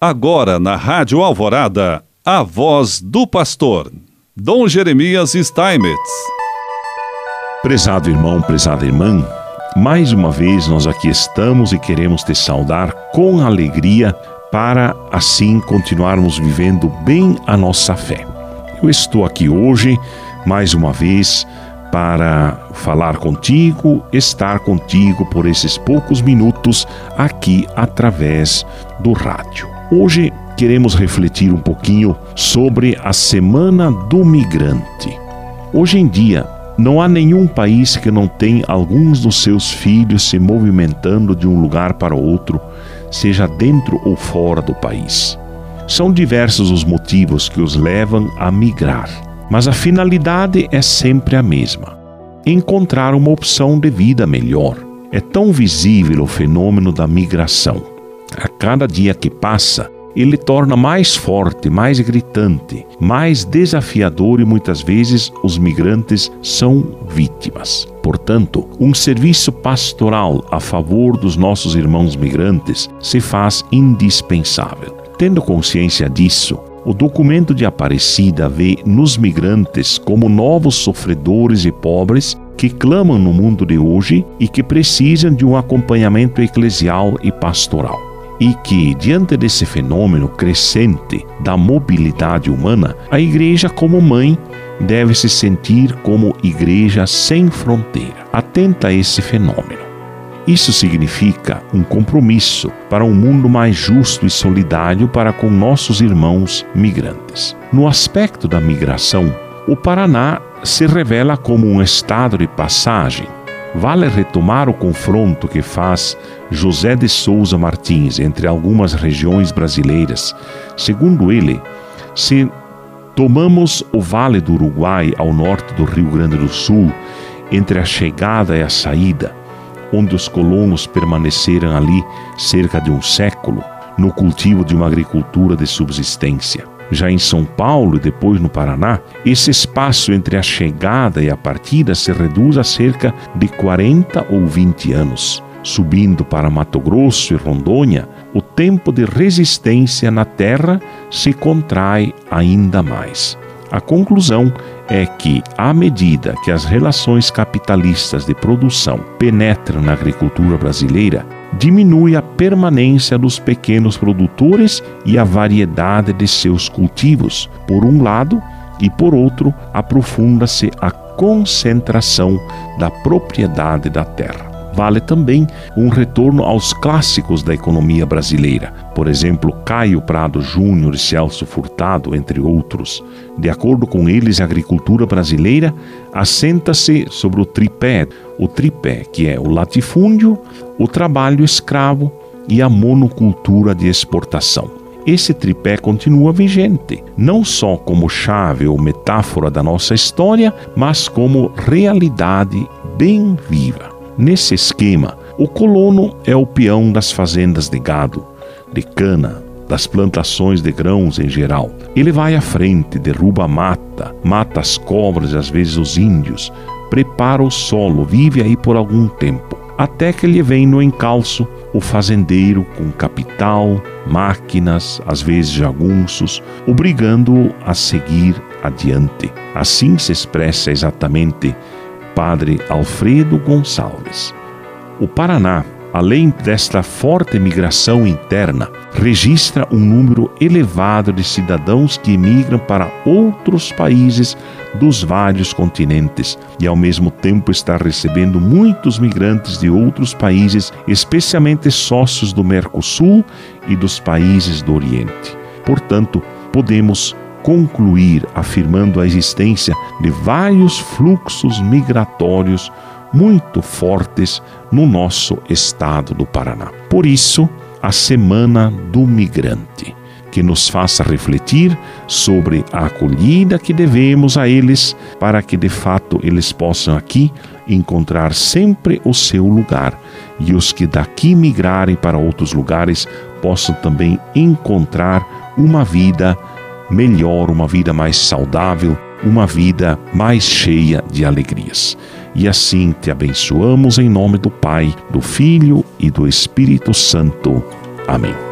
Agora na Rádio Alvorada, a voz do pastor, Dom Jeremias Steinmetz. Prezado irmão, prezada irmã, mais uma vez nós aqui estamos e queremos te saudar com alegria para assim continuarmos vivendo bem a nossa fé. Eu estou aqui hoje, mais uma vez, para falar contigo, estar contigo por esses poucos minutos aqui através do rádio. Hoje queremos refletir um pouquinho sobre a Semana do Migrante. Hoje em dia, não há nenhum país que não tenha alguns dos seus filhos se movimentando de um lugar para outro, seja dentro ou fora do país. São diversos os motivos que os levam a migrar, mas a finalidade é sempre a mesma: encontrar uma opção de vida melhor. É tão visível o fenômeno da migração a cada dia que passa, ele torna mais forte, mais gritante, mais desafiador e muitas vezes os migrantes são vítimas. Portanto, um serviço pastoral a favor dos nossos irmãos migrantes se faz indispensável. Tendo consciência disso, o documento de Aparecida vê nos migrantes como novos sofredores e pobres que clamam no mundo de hoje e que precisam de um acompanhamento eclesial e pastoral e que, diante desse fenômeno crescente da mobilidade humana, a Igreja, como mãe, deve se sentir como igreja sem fronteira, atenta a esse fenômeno. Isso significa um compromisso para um mundo mais justo e solidário para com nossos irmãos migrantes. No aspecto da migração, o Paraná se revela como um estado de passagem Vale retomar o confronto que faz José de Souza Martins entre algumas regiões brasileiras. Segundo ele, se tomamos o Vale do Uruguai ao norte do Rio Grande do Sul, entre a chegada e a saída, onde os colonos permaneceram ali cerca de um século, no cultivo de uma agricultura de subsistência já em São Paulo e depois no Paraná, esse espaço entre a chegada e a partida se reduz a cerca de 40 ou 20 anos. Subindo para Mato Grosso e Rondônia, o tempo de resistência na terra se contrai ainda mais. A conclusão é que, à medida que as relações capitalistas de produção penetram na agricultura brasileira, diminui a permanência dos pequenos produtores e a variedade de seus cultivos, por um lado, e por outro, aprofunda-se a concentração da propriedade da terra vale também um retorno aos clássicos da economia brasileira, por exemplo, Caio Prado Júnior e Celso Furtado, entre outros. De acordo com eles, a agricultura brasileira assenta-se sobre o tripé, o tripé que é o latifúndio, o trabalho escravo e a monocultura de exportação. Esse tripé continua vigente, não só como chave ou metáfora da nossa história, mas como realidade bem viva. Nesse esquema, o colono é o peão das fazendas de gado, de cana, das plantações de grãos em geral. Ele vai à frente, derruba a mata, mata as cobras e às vezes os índios, prepara o solo, vive aí por algum tempo, até que lhe vem no encalço o fazendeiro com capital, máquinas, às vezes jagunços, obrigando-o a seguir adiante. Assim se expressa exatamente padre Alfredo Gonçalves. O Paraná, além desta forte migração interna, registra um número elevado de cidadãos que emigram para outros países dos vários continentes e, ao mesmo tempo, está recebendo muitos migrantes de outros países, especialmente sócios do Mercosul e dos países do Oriente. Portanto, podemos concluir afirmando a existência de vários fluxos migratórios muito fortes no nosso estado do Paraná. Por isso, a Semana do Migrante, que nos faça refletir sobre a acolhida que devemos a eles, para que de fato eles possam aqui encontrar sempre o seu lugar e os que daqui migrarem para outros lugares possam também encontrar uma vida melhor, uma vida mais saudável, uma vida mais cheia de alegrias. E assim te abençoamos em nome do Pai, do Filho e do Espírito Santo. Amém.